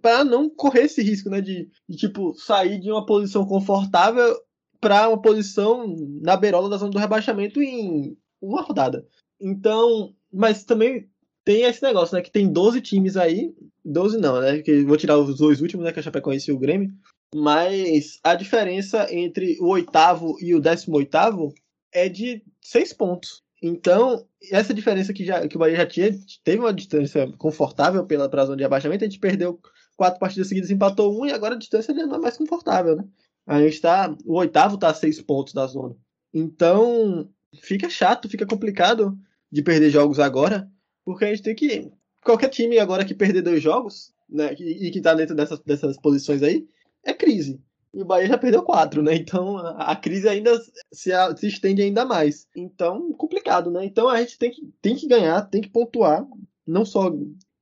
para não correr esse risco, né? De, de, tipo sair de uma posição confortável para uma posição na beirola da zona do rebaixamento em uma rodada. Então, mas também tem esse negócio, né? Que tem 12 times aí. 12 não, né? Que vou tirar os dois últimos, né? Que é a Chapecoense e o Grêmio. Mas a diferença entre o oitavo e o décimo oitavo é de seis pontos. Então, essa diferença que, já, que o Bahia já tinha, teve uma distância confortável pela pra zona de abaixamento, a gente perdeu quatro partidas seguidas, empatou um, e agora a distância já não é mais confortável, né? A gente tá. O oitavo tá a seis pontos da zona. Então, fica chato, fica complicado de perder jogos agora, porque a gente tem que. Qualquer time agora que perder dois jogos, né? E, e que tá dentro dessas, dessas posições aí, é crise. E o Bahia já perdeu quatro, né? Então a, crise ainda se, se, estende ainda mais. Então, complicado, né? Então a gente tem que, tem que ganhar, tem que pontuar. Não só.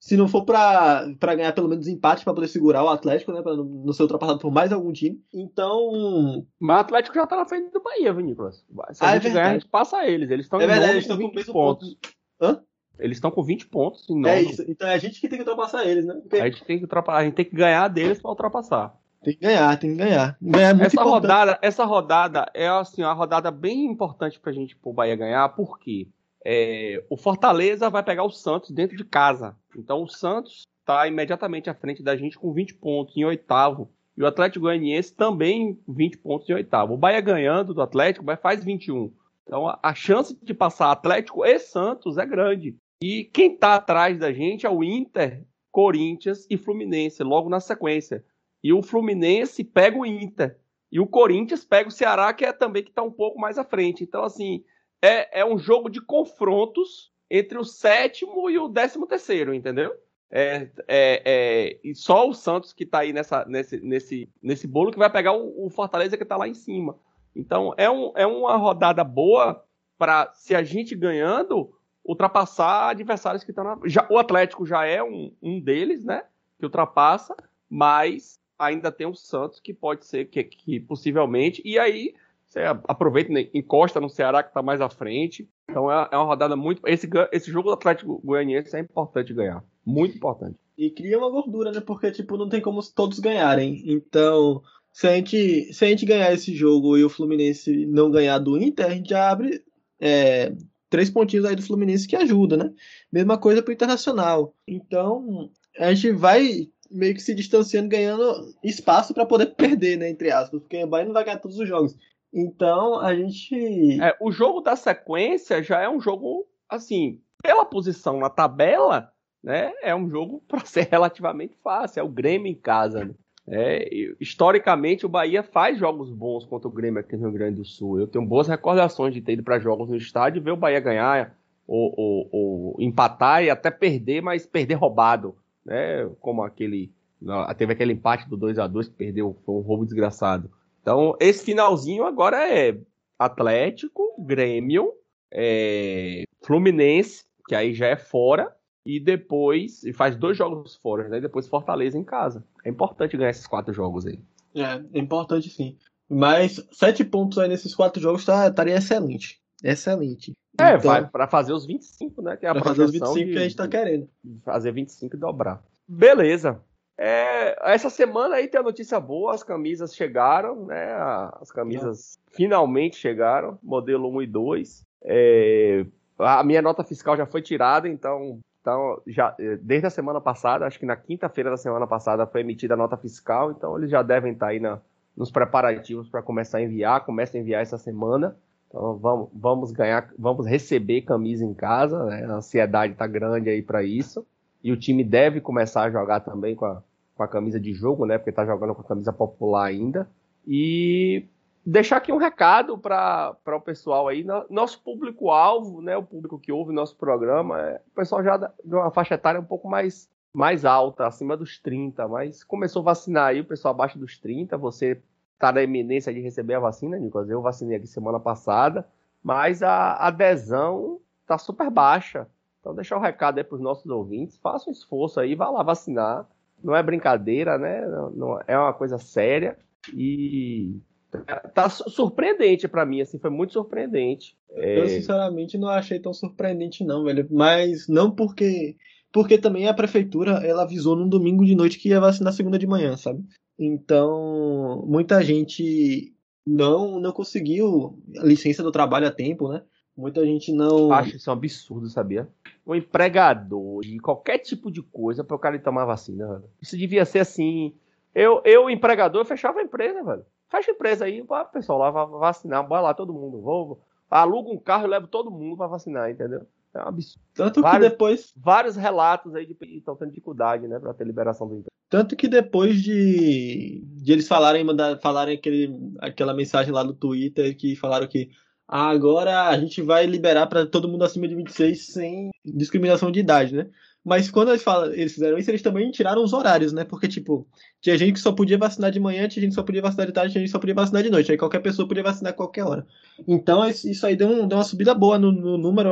Se não for pra, pra ganhar pelo menos empate para poder segurar o Atlético, né? Pra não, não ser ultrapassado por mais algum time. Então. Mas o Atlético já tá na frente do Bahia, Vinícolas. Se a Ah, é gente ganhar, verdade. a gente passa eles. Eles estão É verdade, eles estão com com o 20 mesmo pontos. ponto. Hã? Eles estão com 20 pontos em. É isso. Então é a gente que tem que ultrapassar eles, né? Porque A gente tem que ultrapassar, a gente tem que ganhar deles para ultrapassar. Tem que ganhar, tem que ganhar. Ganhar é Essa importante. rodada, essa rodada é assim, uma rodada bem importante pra gente pro Bahia ganhar, porque é, o Fortaleza vai pegar o Santos dentro de casa. Então o Santos está imediatamente à frente da gente com 20 pontos em oitavo. E o Atlético Goianiense também 20 pontos em oitavo. O Bahia ganhando do Atlético vai faz 21. Então a, a chance de passar Atlético e Santos é grande. E quem tá atrás da gente é o Inter, Corinthians e Fluminense, logo na sequência. E o Fluminense pega o Inter. E o Corinthians pega o Ceará, que é também que está um pouco mais à frente. Então, assim, é, é um jogo de confrontos entre o sétimo e o décimo terceiro, entendeu? É, é, é, e só o Santos que está aí nessa, nesse, nesse, nesse bolo que vai pegar o, o Fortaleza que está lá em cima. Então, é, um, é uma rodada boa para, se a gente ganhando, ultrapassar adversários que estão na. Já, o Atlético já é um, um deles, né? Que ultrapassa, mas ainda tem o Santos que pode ser que, que possivelmente. E aí você aproveita, né, encosta no Ceará que está mais à frente. Então é, é, uma rodada muito. Esse, esse jogo do Atlético Goianiense é importante ganhar. Muito importante. E cria uma gordura, né? Porque, tipo, não tem como todos ganharem. Então, se a gente, se a gente ganhar esse jogo e o Fluminense não ganhar do Inter, a gente já abre é, três pontinhos aí do Fluminense que ajuda, né? Mesma coisa pro Internacional. Então, a gente vai meio que se distanciando, ganhando espaço para poder perder, né? Entre aspas. Porque o Bahia não vai ganhar todos os jogos. Então, a gente. É, o jogo da sequência já é um jogo, assim, pela posição na tabela, né? É um jogo para ser relativamente fácil. É o Grêmio em casa, né? É, historicamente, o Bahia faz jogos bons contra o Grêmio aqui no Rio Grande do Sul. Eu tenho boas recordações de ter ido para jogos no estádio e ver o Bahia ganhar, ou, ou, ou, empatar e até perder, mas perder roubado. Né? Como aquele. Teve aquele empate do 2 a 2 que perdeu, foi um roubo desgraçado. Então, esse finalzinho agora é Atlético, Grêmio, é, Fluminense, que aí já é fora, e depois e faz dois jogos fora, né? Depois Fortaleza em casa. É importante ganhar esses quatro jogos aí. É, é importante sim. Mas sete pontos aí nesses quatro jogos tá, estaria excelente. Excelente. É, então, vai para fazer os 25, né? Que é a pra fazer os 25 de, que a gente tá querendo. Fazer 25 e dobrar. Beleza. É, essa semana aí tem a notícia boa, as camisas chegaram, né? As camisas finalmente chegaram, modelo 1 e 2. É, a minha nota fiscal já foi tirada, então, então já, é, desde a semana passada, acho que na quinta-feira da semana passada foi emitida a nota fiscal, então eles já devem estar aí na, nos preparativos para começar a enviar, começa a enviar essa semana. Então vamos, vamos ganhar, vamos receber camisa em casa, né? A ansiedade está grande aí para isso. E o time deve começar a jogar também com a, com a camisa de jogo, né? Porque está jogando com a camisa popular ainda. E deixar aqui um recado para o pessoal aí. Nosso público-alvo, né? O público que ouve nosso programa, é o pessoal já de uma faixa etária um pouco mais, mais alta, acima dos 30, mas começou a vacinar aí o pessoal abaixo dos 30. Você está na eminência de receber a vacina, Nicolas. Eu vacinei aqui semana passada, mas a adesão está super baixa. Então, deixar o um recado aí para os nossos ouvintes: faça um esforço aí, vá lá vacinar. Não é brincadeira, né? Não, não é uma coisa séria. E tá surpreendente para mim, assim, foi muito surpreendente. Eu, é... sinceramente, não achei tão surpreendente, não, velho. Mas não porque. Porque também a prefeitura ela avisou num domingo de noite que ia vacinar segunda de manhã, sabe? Então, muita gente não não conseguiu a licença do trabalho a tempo, né? Muita gente não. Acho isso um absurdo, sabia? Um empregador de qualquer tipo de coisa para o cara tomar vacina, velho. Isso devia ser assim. Eu, eu empregador, fechava a empresa, velho. Fecha a empresa aí, pessoal lá vai vacinar, bora lá todo mundo. Vou, aluga um carro e levo todo mundo para vacinar, entendeu? É um absurdo. Tanto vários, que depois. Vários relatos aí de que estão tendo dificuldade, né, para ter liberação do emprego. Tanto que depois de, de eles falarem, mandar, falarem aquele, aquela mensagem lá no Twitter que falaram que ah, agora a gente vai liberar para todo mundo acima de 26 sem discriminação de idade, né? Mas quando eles, falam, eles fizeram isso, eles também tiraram os horários, né? Porque, tipo, tinha gente que só podia vacinar de manhã, tinha gente que só podia vacinar de tarde, tinha gente que só podia vacinar de noite. Aí qualquer pessoa podia vacinar a qualquer hora. Então, isso aí deu, um, deu uma subida boa no, no número.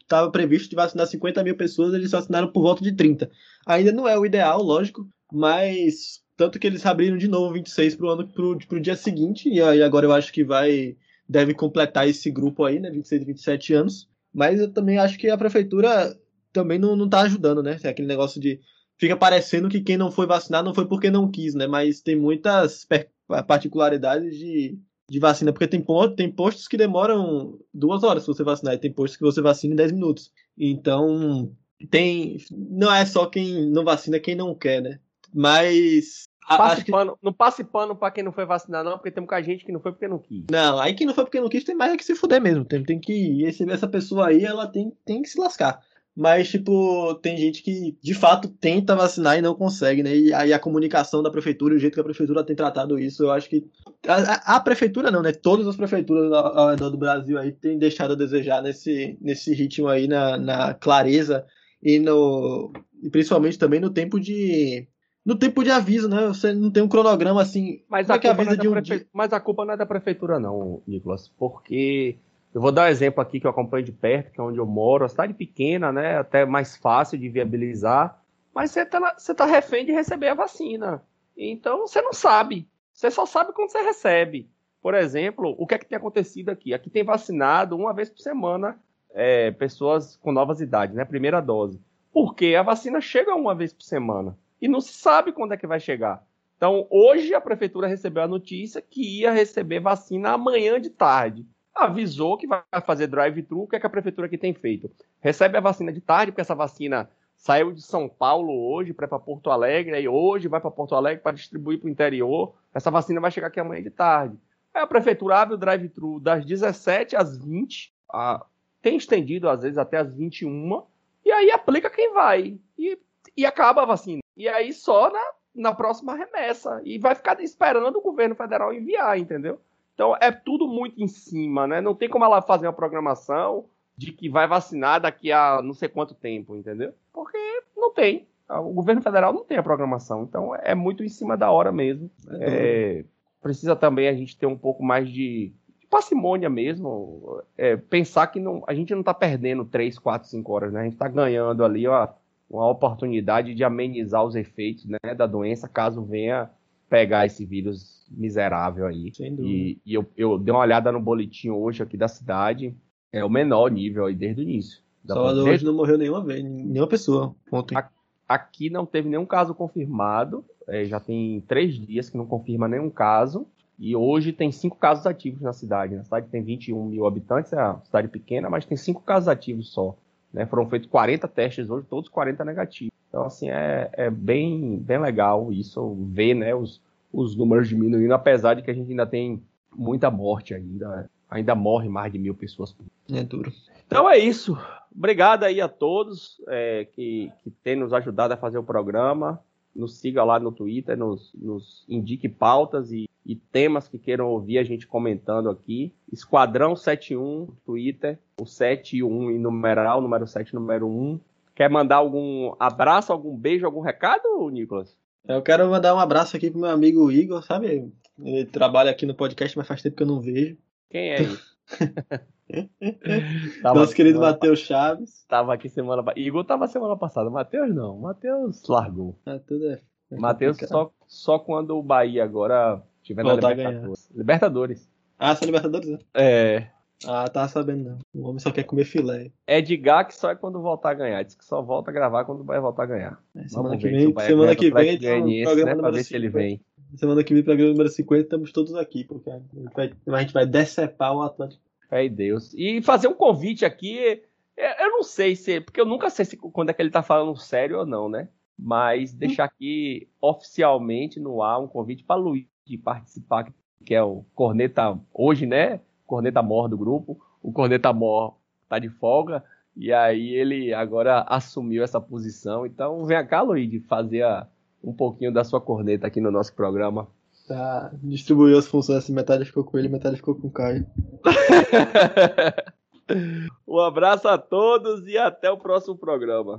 Estava previsto de vacinar 50 mil pessoas, eles vacinaram por volta de 30. Ainda não é o ideal, lógico, mas tanto que eles abriram de novo 26 pro ano pro, pro dia seguinte, e aí agora eu acho que vai deve completar esse grupo aí, né, 26 e 27 anos. Mas eu também acho que a prefeitura também não, não tá ajudando, né? É aquele negócio de fica parecendo que quem não foi vacinar não foi porque não quis, né? Mas tem muitas particularidades de, de vacina, porque tem, tem postos que demoram duas horas se você vacinar, e tem postos que você vacina em 10 minutos. Então, tem. Não é só quem não vacina quem não quer, né? Mas. Passe que... pano, não passe pano pra quem não foi vacinar, não, porque tem muita gente que não foi porque não quis. Não, aí quem não foi porque não quis tem mais é que se fuder mesmo. Tem, tem que. Esse, essa pessoa aí, ela tem, tem que se lascar. Mas, tipo, tem gente que de fato tenta vacinar e não consegue, né? E aí a comunicação da prefeitura, o jeito que a prefeitura tem tratado isso, eu acho que. A, a prefeitura não, né? Todas as prefeituras ao, ao redor do Brasil aí têm deixado a desejar nesse, nesse ritmo aí, na, na clareza e no. E principalmente também no tempo de. No tempo de aviso, né? Você não tem um cronograma assim. Mas, a, é que avisa é de um prefe... dia... Mas a culpa não é da prefeitura, não, Nicolas. Porque eu vou dar um exemplo aqui que eu acompanho de perto, que é onde eu moro, a cidade pequena, né? Até mais fácil de viabilizar, mas você está você tá refém de receber a vacina. Então você não sabe. Você só sabe quando você recebe. Por exemplo, o que é que tem acontecido aqui? Aqui tem vacinado uma vez por semana é, pessoas com novas idades, né? Primeira dose. Porque a vacina chega uma vez por semana e não se sabe quando é que vai chegar. Então, hoje a prefeitura recebeu a notícia que ia receber vacina amanhã de tarde avisou que vai fazer drive-thru. O que, é que a prefeitura aqui tem feito? Recebe a vacina de tarde, porque essa vacina saiu de São Paulo hoje para Porto Alegre, aí hoje vai para Porto Alegre para distribuir para o interior. Essa vacina vai chegar aqui amanhã de tarde. Aí a prefeitura abre o drive-thru das 17 às 20, a, tem estendido às vezes até às 21, e aí aplica quem vai. E, e acaba a vacina. E aí só na, na próxima remessa. E vai ficar esperando o governo federal enviar, entendeu? Então é tudo muito em cima, né? Não tem como ela fazer uma programação de que vai vacinar daqui a não sei quanto tempo, entendeu? Porque não tem. O governo federal não tem a programação. Então é muito em cima da hora mesmo. É, precisa também a gente ter um pouco mais de, de parcimônia mesmo. É, pensar que não, a gente não está perdendo 3, 4, 5 horas, né? A gente está ganhando ali ó, uma oportunidade de amenizar os efeitos né, da doença caso venha pegar esse vírus miserável aí. Sem dúvida. E, e eu, eu dei uma olhada no boletim hoje aqui da cidade, é o menor nível aí desde o início. Salvador hoje não morreu nenhuma vez, nenhuma pessoa ontem. Aqui não teve nenhum caso confirmado. É, já tem três dias que não confirma nenhum caso. E hoje tem cinco casos ativos na cidade. Na cidade tem 21 mil habitantes, é uma cidade pequena, mas tem cinco casos ativos só. Né? Foram feitos 40 testes hoje, todos 40 negativos. Então, assim, é, é bem, bem legal isso, ver né, os, os números diminuindo, apesar de que a gente ainda tem muita morte ainda. Ainda morre mais de mil pessoas por É duro. Então é isso. Obrigado aí a todos é, que, que têm nos ajudado a fazer o programa. Nos siga lá no Twitter, nos, nos indique pautas e, e temas que queiram ouvir a gente comentando aqui. Esquadrão 71, Twitter, o 7 e o 1 em numeral, número 7 número 1. Quer mandar algum abraço, algum beijo, algum recado, Nicolas? Eu quero mandar um abraço aqui pro meu amigo Igor, sabe? Ele trabalha aqui no podcast, mas faz tempo que eu não vejo. Quem é isso? Nosso querido Matheus Chaves. Tava aqui semana passada. Igor tava semana passada. Matheus não. Matheus largou. Ah, tudo é. é Matheus só, só quando o Bahia agora tiver na Voltar Libertadores. Libertadores. Ah, são Libertadores, né? É. Ah, tava sabendo não. O homem só quer comer filé. Edgar que só é quando voltar a ganhar. Diz que só volta a gravar quando Bahia voltar a ganhar. É, semana Vamos que se vem, Bahia semana que vem, Goianiense, programa né, pra ver se ele 50. vem. Semana que vem, programa número 50, estamos todos aqui, porque a gente vai, a gente vai decepar o Atlético. Em Deus. E fazer um convite aqui. é, Eu não sei se. Porque eu nunca sei se quando é que ele tá falando sério ou não, né? Mas deixar aqui oficialmente no ar um convite para Luiz de participar, que é o Corneta hoje, né? Corneta Mor do grupo. O Corneta Mor tá de folga. E aí ele agora assumiu essa posição. Então vem cá, Luiz, fazer a- um pouquinho da sua corneta aqui no nosso programa. Tá, distribuiu as funções assim, metade ficou com ele, metade ficou com o Caio. um abraço a todos e até o próximo programa.